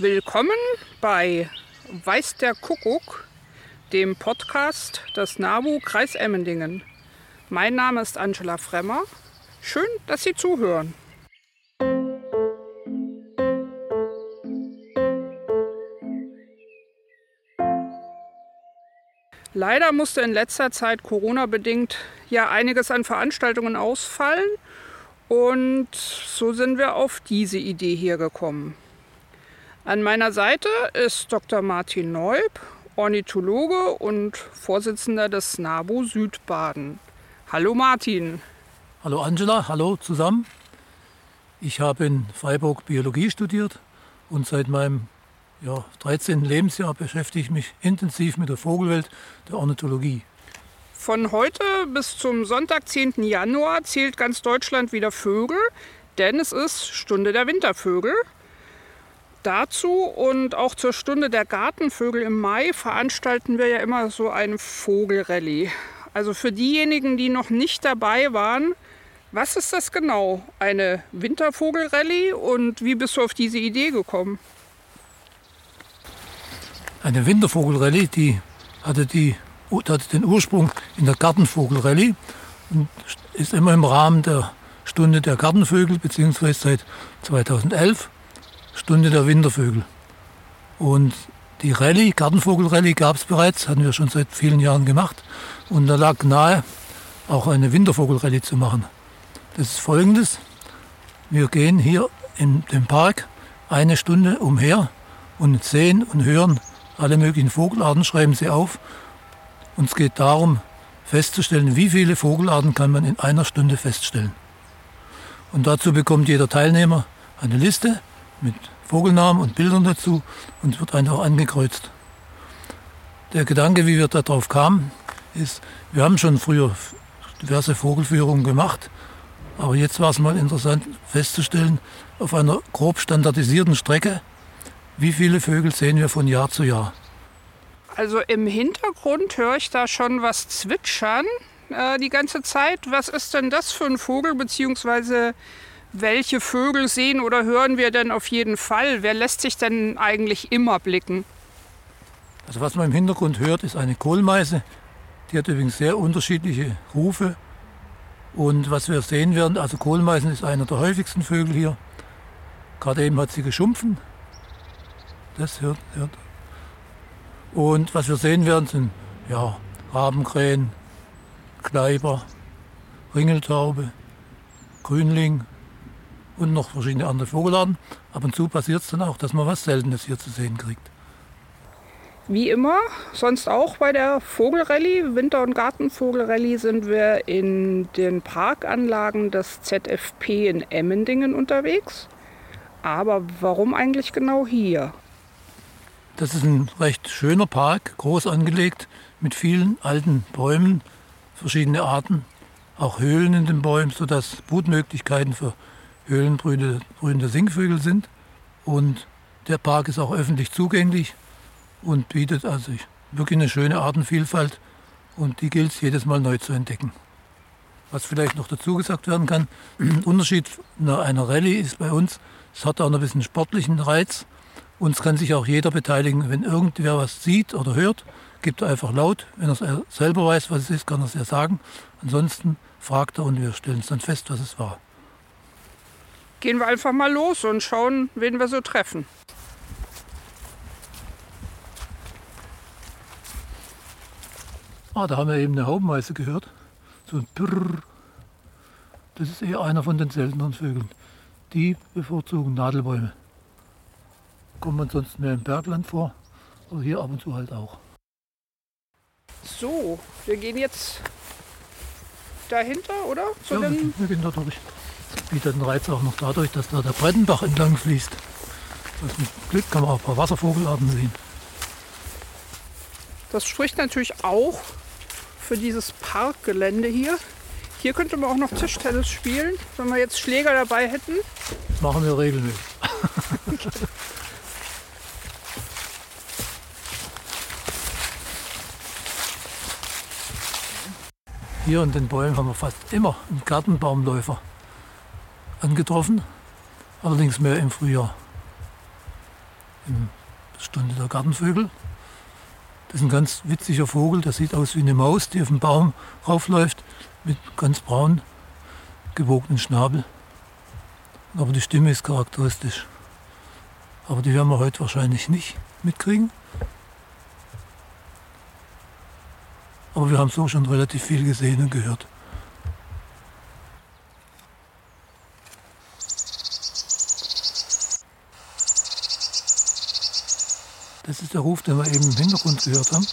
Willkommen bei Weiß der Kuckuck, dem Podcast des NABU Kreis Emmendingen. Mein Name ist Angela Fremmer. Schön, dass Sie zuhören. Leider musste in letzter Zeit Corona-bedingt ja einiges an Veranstaltungen ausfallen und so sind wir auf diese Idee hier gekommen. An meiner Seite ist Dr. Martin Neub, Ornithologe und Vorsitzender des NABU Südbaden. Hallo Martin. Hallo Angela, hallo zusammen. Ich habe in Freiburg Biologie studiert und seit meinem ja, 13. Lebensjahr beschäftige ich mich intensiv mit der Vogelwelt der Ornithologie. Von heute bis zum Sonntag, 10. Januar, zählt ganz Deutschland wieder Vögel, denn es ist Stunde der Wintervögel. Dazu und auch zur Stunde der Gartenvögel im Mai veranstalten wir ja immer so ein Vogelrallye. Also für diejenigen, die noch nicht dabei waren, was ist das genau? Eine Wintervogelrallye und wie bist du auf diese Idee gekommen? Eine Wintervogelrallye, die hatte, die, hatte den Ursprung in der Gartenvogelrallye und ist immer im Rahmen der Stunde der Gartenvögel, beziehungsweise seit 2011 Stunde der Wintervögel. Und die Rallye, Gartenvogelrallye gab es bereits, hatten wir schon seit vielen Jahren gemacht. Und da lag nahe, auch eine Wintervogelrallye zu machen. Das ist folgendes. Wir gehen hier in dem Park eine Stunde umher und sehen und hören alle möglichen Vogelarten, schreiben sie auf. Uns geht darum, festzustellen, wie viele Vogelarten kann man in einer Stunde feststellen. Und dazu bekommt jeder Teilnehmer eine Liste mit Vogelnamen und Bildern dazu und wird einfach angekreuzt. Der Gedanke, wie wir darauf kamen, ist, wir haben schon früher diverse Vogelführungen gemacht, aber jetzt war es mal interessant festzustellen, auf einer grob standardisierten Strecke, wie viele Vögel sehen wir von Jahr zu Jahr? Also im Hintergrund höre ich da schon was zwitschern äh, die ganze Zeit. Was ist denn das für ein Vogel, beziehungsweise welche Vögel sehen oder hören wir denn auf jeden Fall? Wer lässt sich denn eigentlich immer blicken? Also was man im Hintergrund hört, ist eine Kohlmeise. Die hat übrigens sehr unterschiedliche Rufe. Und was wir sehen werden, also Kohlmeisen ist einer der häufigsten Vögel hier. Gerade eben hat sie geschumpfen. Das hört, hört. Und was wir sehen werden, sind ja, Rabenkrähen, Kleiber, Ringeltaube, Grünling und noch verschiedene andere Vogelarten. Ab und zu passiert es dann auch, dass man was Seltenes hier zu sehen kriegt. Wie immer, sonst auch bei der Vogelrallye, Winter- und Gartenvogelrallye, sind wir in den Parkanlagen des ZFP in Emmendingen unterwegs. Aber warum eigentlich genau hier? Das ist ein recht schöner Park, groß angelegt, mit vielen alten Bäumen, verschiedene Arten, auch Höhlen in den Bäumen, sodass Brutmöglichkeiten für höhlenbrütende Singvögel sind. Und der Park ist auch öffentlich zugänglich und bietet also wirklich eine schöne Artenvielfalt und die gilt es jedes Mal neu zu entdecken. Was vielleicht noch dazu gesagt werden kann, Unterschied einer Rallye ist bei uns, es hat auch ein bisschen sportlichen Reiz. Uns kann sich auch jeder beteiligen. Wenn irgendwer was sieht oder hört, gibt er einfach laut. Wenn er selber weiß, was es ist, kann er es ja sagen. Ansonsten fragt er und wir stellen es dann fest, was es war. Gehen wir einfach mal los und schauen, wen wir so treffen. Ah, da haben wir eben eine Haubenmeise gehört. So ein Brrr. Das ist eher einer von den seltenen Vögeln. Die bevorzugen Nadelbäume kommt man sonst mehr im Bergland vor, aber hier ab und zu halt auch. So, wir gehen jetzt dahinter, oder? Zu ja, wir gehen da durch. Bietet den Reiz auch noch dadurch, dass da der Brettenbach entlang fließt. Also mit Glück kann man auch ein paar Wasservogelarten sehen. Das spricht natürlich auch für dieses Parkgelände hier. Hier könnte man auch noch Tischtennis spielen, wenn wir jetzt Schläger dabei hätten. Das machen wir regelmäßig. Hier in den Bäumen haben wir fast immer einen Gartenbaumläufer angetroffen, allerdings mehr im Frühjahr. in der Stunde der Gartenvögel. Das ist ein ganz witziger Vogel, der sieht aus wie eine Maus, die auf den Baum raufläuft, mit ganz braun gebogenen Schnabel. Aber die Stimme ist charakteristisch. Aber die werden wir heute wahrscheinlich nicht mitkriegen. Aber wir haben so schon relativ viel gesehen und gehört. Das ist der Ruf, den wir eben im Hintergrund gehört haben.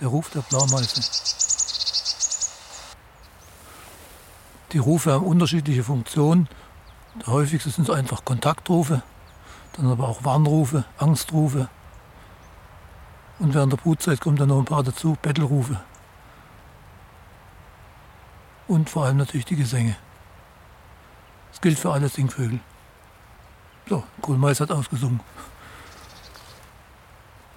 Der Ruf der Blaumeise. Die Rufe haben unterschiedliche Funktionen. Der häufigste sind einfach Kontaktrufe, dann aber auch Warnrufe, Angstrufe. Und während der Brutzeit kommen dann noch ein paar dazu, Bettelrufe. Und vor allem natürlich die Gesänge. Das gilt für alle Singvögel. So, Kohlmeiß hat ausgesungen.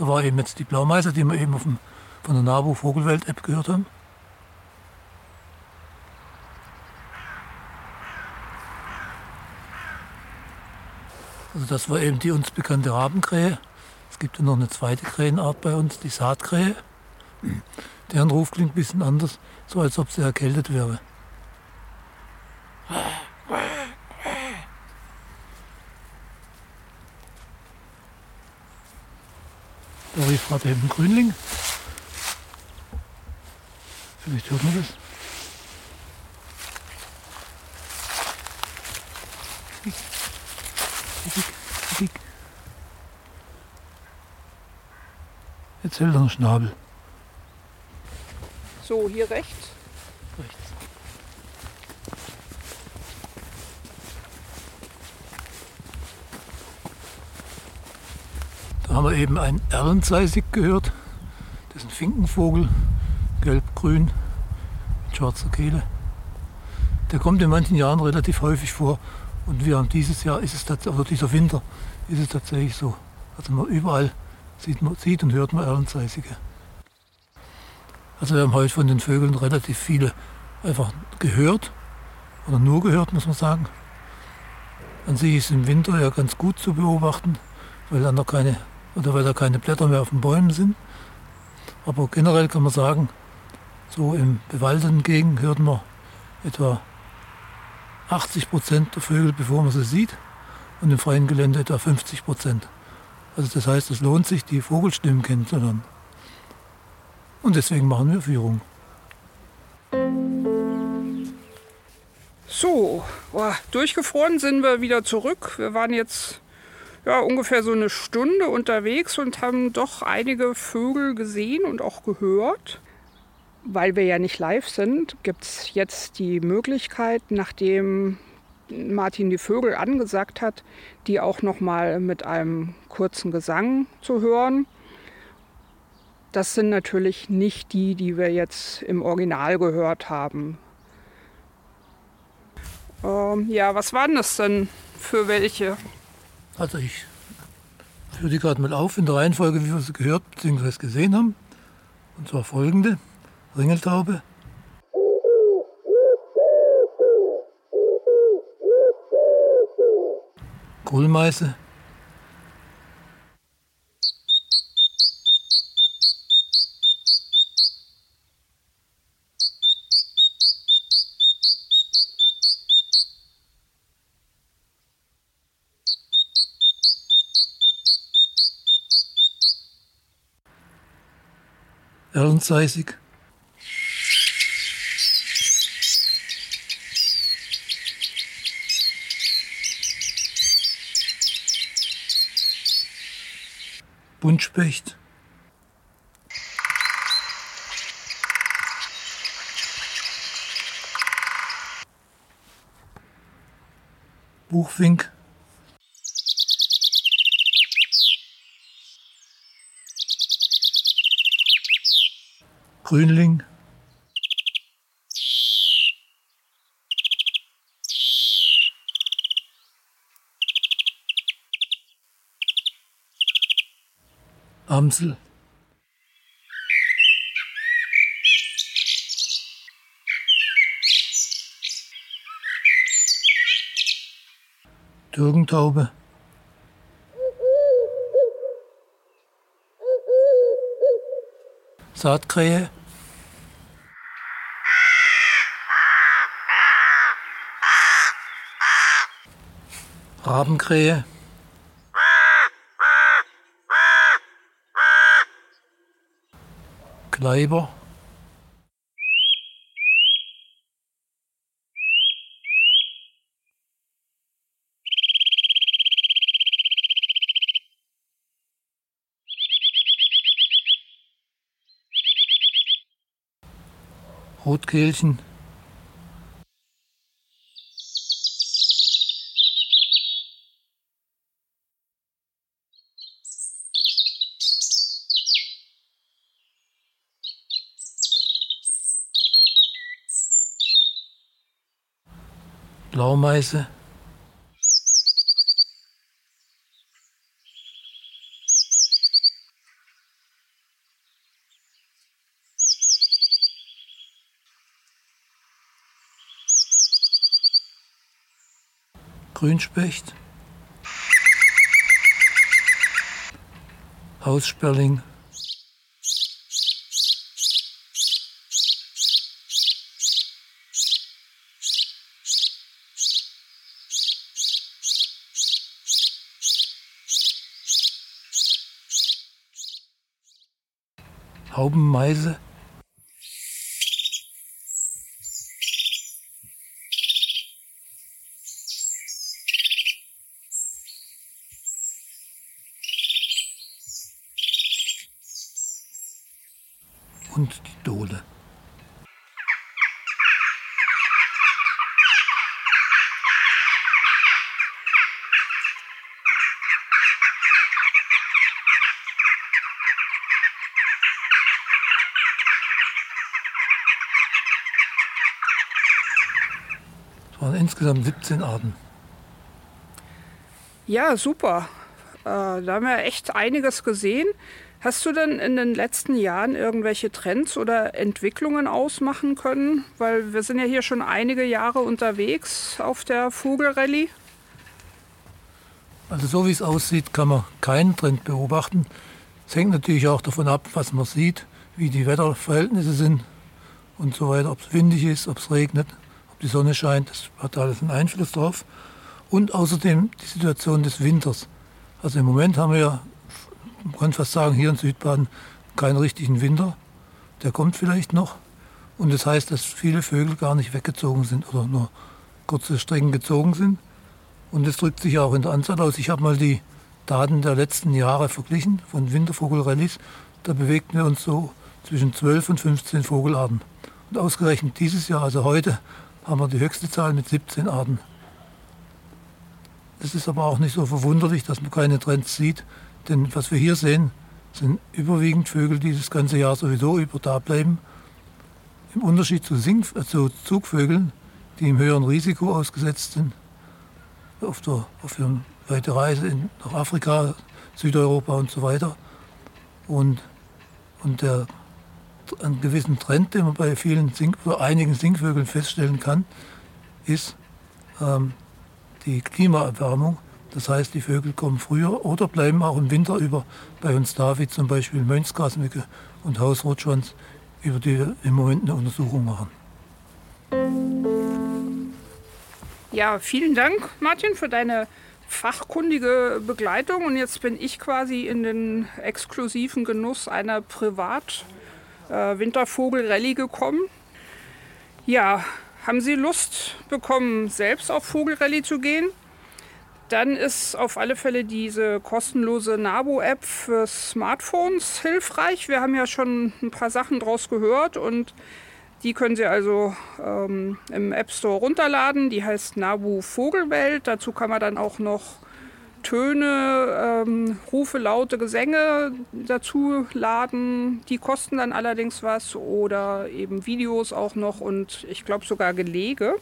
Da war eben jetzt die Blaumeiser, die wir eben dem, von der NABU Vogelwelt App gehört haben. Also das war eben die uns bekannte Rabenkrähe. Es gibt ja noch eine zweite Krähenart bei uns, die Saatkrähe. Deren Ruf klingt ein bisschen anders, so als ob sie erkältet wäre. Da rief gerade eben ein Grünling. Vielleicht hört man das. Jetzt hält er einen Schnabel. So, hier rechts. Rechts. Da haben wir eben einen Erlenzeisig gehört. Das ist ein Finkenvogel, gelb-grün, mit schwarzer Kehle. Der kommt in manchen Jahren relativ häufig vor. Und wir haben dieses Jahr, ist es oder dieser Winter, ist es tatsächlich so. Also man überall sieht, man, sieht und hört man Erlenzeisige. Also wir haben heute von den Vögeln relativ viele einfach gehört oder nur gehört, muss man sagen. An sich ist im Winter ja ganz gut zu beobachten, weil dann noch keine oder weil da keine Blätter mehr auf den Bäumen sind. Aber generell kann man sagen, so im bewaldeten Gegend hört man etwa 80 Prozent der Vögel, bevor man sie sieht, und im freien Gelände etwa 50 Prozent. Also das heißt, es lohnt sich, die Vogelstimmen kennenzulernen. Und deswegen machen wir Führung. So, durchgefroren sind wir wieder zurück. Wir waren jetzt ja, ungefähr so eine Stunde unterwegs und haben doch einige Vögel gesehen und auch gehört. Weil wir ja nicht live sind, gibt es jetzt die Möglichkeit, nachdem Martin die Vögel angesagt hat, die auch noch mal mit einem kurzen Gesang zu hören. Das sind natürlich nicht die, die wir jetzt im Original gehört haben. Ähm, ja, was waren das denn für welche? Also ich führe die gerade mal auf in der Reihenfolge, wie wir sie gehört bzw. gesehen haben. Und zwar folgende. Ringeltaube, Kohlmeise, Erlenzeisig, Buntspecht, Buchfink, Grünling. Amsel. Türgentaube. Saatkrähe. Rabenkrähe, Kleiber, Rotkehlchen, Blaumeise, Grünspecht, Haussperling, Haubenmeise, und die Dole. Es waren insgesamt 17 Arten. Ja, super. Äh, da haben wir echt einiges gesehen. Hast du denn in den letzten Jahren irgendwelche Trends oder Entwicklungen ausmachen können? Weil wir sind ja hier schon einige Jahre unterwegs auf der Vogelrallye. Also so wie es aussieht, kann man keinen Trend beobachten. Es hängt natürlich auch davon ab, was man sieht, wie die Wetterverhältnisse sind und so weiter, ob es windig ist, ob es regnet, die Sonne scheint, das hat alles einen Einfluss drauf. Und außerdem die Situation des Winters. Also im Moment haben wir ja, man kann fast sagen, hier in Südbaden keinen richtigen Winter. Der kommt vielleicht noch. Und das heißt, dass viele Vögel gar nicht weggezogen sind oder nur kurze Strecken gezogen sind. Und das drückt sich auch in der Anzahl aus. Ich habe mal die Daten der letzten Jahre verglichen von Wintervogelrallies. Da bewegten wir uns so zwischen 12 und 15 Vogelarten. Und ausgerechnet dieses Jahr, also heute, haben wir die höchste Zahl mit 17 Arten. Es ist aber auch nicht so verwunderlich, dass man keine Trends sieht, denn was wir hier sehen, sind überwiegend Vögel, die das ganze Jahr sowieso über da bleiben. Im Unterschied zu, Sing äh, zu Zugvögeln, die im höheren Risiko ausgesetzt sind, auf der auf der weite Reise in, nach Afrika, Südeuropa und so weiter. Und, und der, einen gewissen Trend, den man bei vielen Sing, einigen Singvögeln feststellen kann, ist ähm, die Klimaerwärmung. Das heißt, die Vögel kommen früher oder bleiben auch im Winter über bei uns da, wie zum Beispiel Mönchsgrasmücke und Hausrotschwanz, über die wir im Moment eine Untersuchung machen. Ja, vielen Dank, Martin, für deine fachkundige Begleitung. Und jetzt bin ich quasi in den exklusiven Genuss einer Privat-Wintervogel-Rallye gekommen. Ja, haben Sie Lust bekommen, selbst auf Vogelrallye zu gehen? Dann ist auf alle Fälle diese kostenlose Nabo-App für Smartphones hilfreich. Wir haben ja schon ein paar Sachen draus gehört und die können Sie also ähm, im App Store runterladen. Die heißt Nabu Vogelwelt. Dazu kann man dann auch noch Töne, ähm, Rufe, laute Gesänge dazu laden. Die kosten dann allerdings was oder eben Videos auch noch und ich glaube sogar Gelege.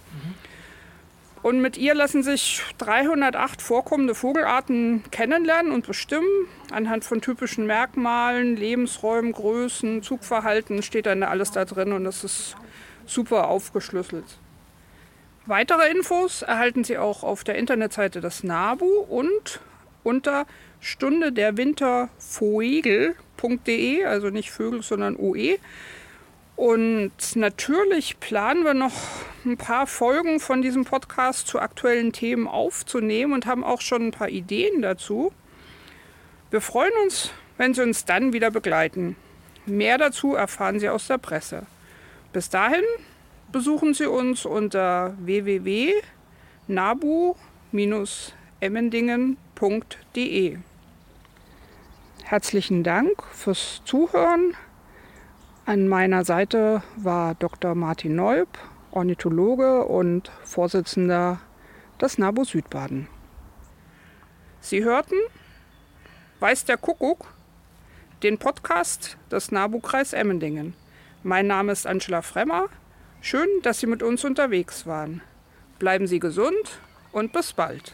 Und mit ihr lassen sich 308 vorkommende Vogelarten kennenlernen und bestimmen. Anhand von typischen Merkmalen, Lebensräumen, Größen, Zugverhalten steht dann alles da drin und das ist super aufgeschlüsselt. Weitere Infos erhalten Sie auch auf der Internetseite des NABU und unter Stunde der Wintervogel ue.de, also nicht Vögel, sondern ue. Und natürlich planen wir noch ein paar Folgen von diesem Podcast zu aktuellen Themen aufzunehmen und haben auch schon ein paar Ideen dazu. Wir freuen uns, wenn Sie uns dann wieder begleiten. Mehr dazu erfahren Sie aus der Presse. Bis dahin besuchen Sie uns unter www.nabu-emmendingen.de. Herzlichen Dank fürs Zuhören. An meiner Seite war Dr. Martin Neub, Ornithologe und Vorsitzender des NABU Südbaden. Sie hörten Weiß der Kuckuck, den Podcast des NABU-Kreis Emmendingen. Mein Name ist Angela Fremmer. Schön, dass Sie mit uns unterwegs waren. Bleiben Sie gesund und bis bald.